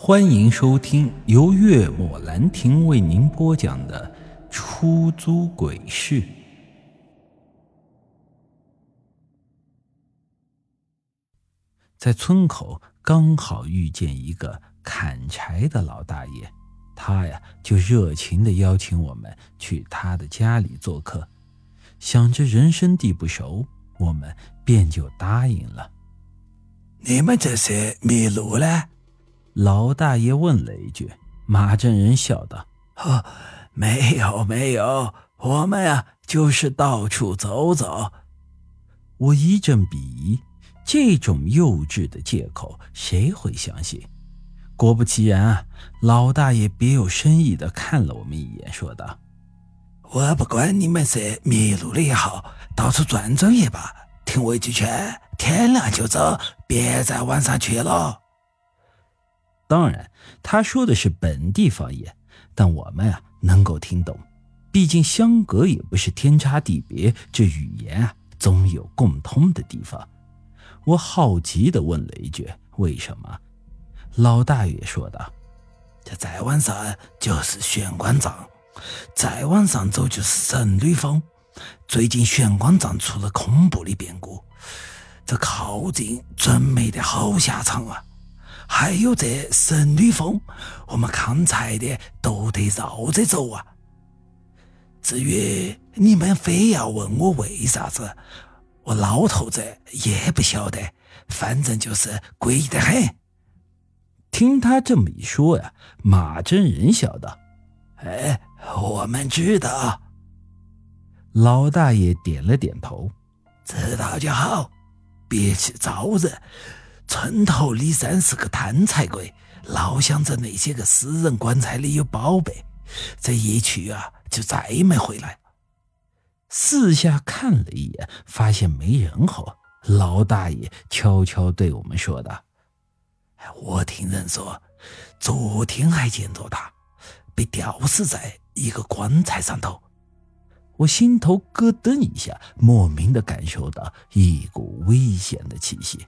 欢迎收听由月末兰亭为您播讲的《出租鬼市》。在村口刚好遇见一个砍柴的老大爷，他呀就热情的邀请我们去他的家里做客。想着人生地不熟，我们便就答应了。你们这是迷路了？老大爷问了一句，马镇人笑道：“哦，没有没有，我们呀就是到处走走。”我一阵鄙夷，这种幼稚的借口谁会相信？果不其然啊，老大爷别有深意的看了我们一眼，说道：“我不管你们是迷路了也好，到处转转也罢，听我一句劝，天亮就走，别再晚上去了。”当然，他说的是本地方言，但我们啊能够听懂，毕竟相隔也不是天差地别，这语言啊总有共通的地方。我好奇地问了一句：“为什么？”老大爷说道：“这再往上就是玄关藏，再往上走就是神女峰。最近玄关藏出了恐怖的变故，这靠近准没得好下场啊！”还有这神女峰，我们砍柴的都得绕着走啊。至于你们非要问我为啥子，我老头子也不晓得，反正就是诡异得很。听他这么一说呀，马真人笑道：“哎，我们知道。”老大爷点了点头：“知道就好，别去招惹。”村头李三是个贪财鬼，老想着那些个私人棺材里有宝贝，这一去啊，就再没回来。四下看了一眼，发现没人后，老大爷悄悄对我们说道：“我听人说，昨天还见到他被吊死在一个棺材上头。”我心头咯噔一下，莫名的感受到一股危险的气息。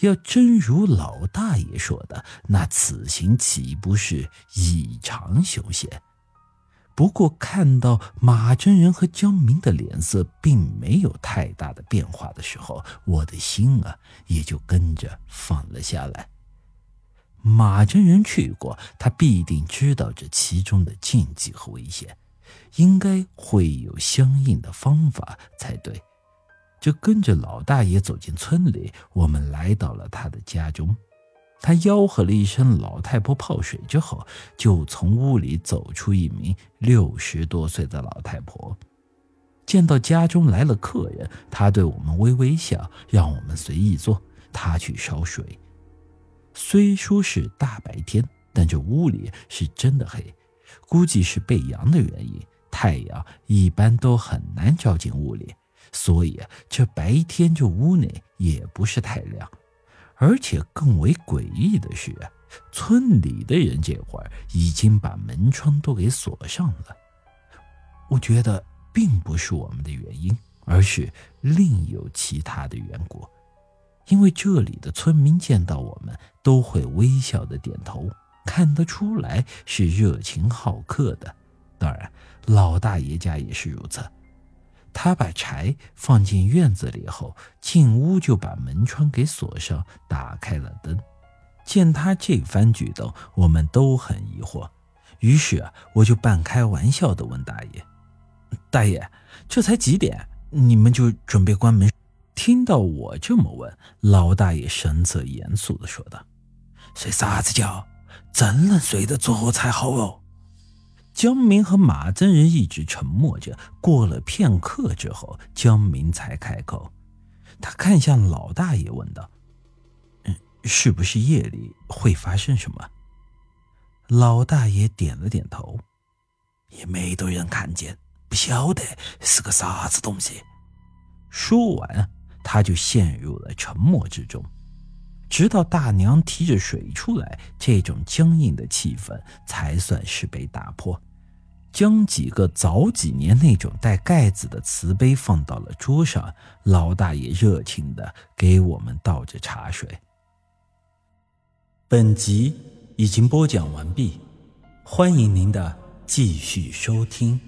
要真如老大爷说的，那此行岂不是异常凶险？不过看到马真人和江明的脸色并没有太大的变化的时候，我的心啊也就跟着放了下来。马真人去过，他必定知道这其中的禁忌和危险，应该会有相应的方法才对。就跟着老大爷走进村里，我们来到了他的家中。他吆喝了一声“老太婆泡水”之后，就从屋里走出一名六十多岁的老太婆。见到家中来了客人，他对我们微微笑，让我们随意坐，他去烧水。虽说是大白天，但这屋里是真的黑，估计是背阳的原因，太阳一般都很难照进屋里。所以这白天这屋内也不是太亮，而且更为诡异的是，村里的人这会儿已经把门窗都给锁上了。我觉得并不是我们的原因，而是另有其他的缘故。因为这里的村民见到我们都会微笑的点头，看得出来是热情好客的。当然，老大爷家也是如此。他把柴放进院子里后，进屋就把门窗给锁上，打开了灯。见他这番举动，我们都很疑惑。于是啊，我就半开玩笑地问大爷：“大爷，这才几点，你们就准备关门？”听到我这么问，老大爷神色严肃地说道：“睡啥子觉？真能睡得着才好哦。”江明和马真人一直沉默着，过了片刻之后，江明才开口。他看向老大爷，问道：“嗯，是不是夜里会发生什么？”老大爷点了点头，也没多人看见，不晓得是个啥子东西。说完，他就陷入了沉默之中，直到大娘提着水出来，这种僵硬的气氛才算是被打破。将几个早几年那种带盖子的瓷杯放到了桌上，老大爷热情的给我们倒着茶水。本集已经播讲完毕，欢迎您的继续收听。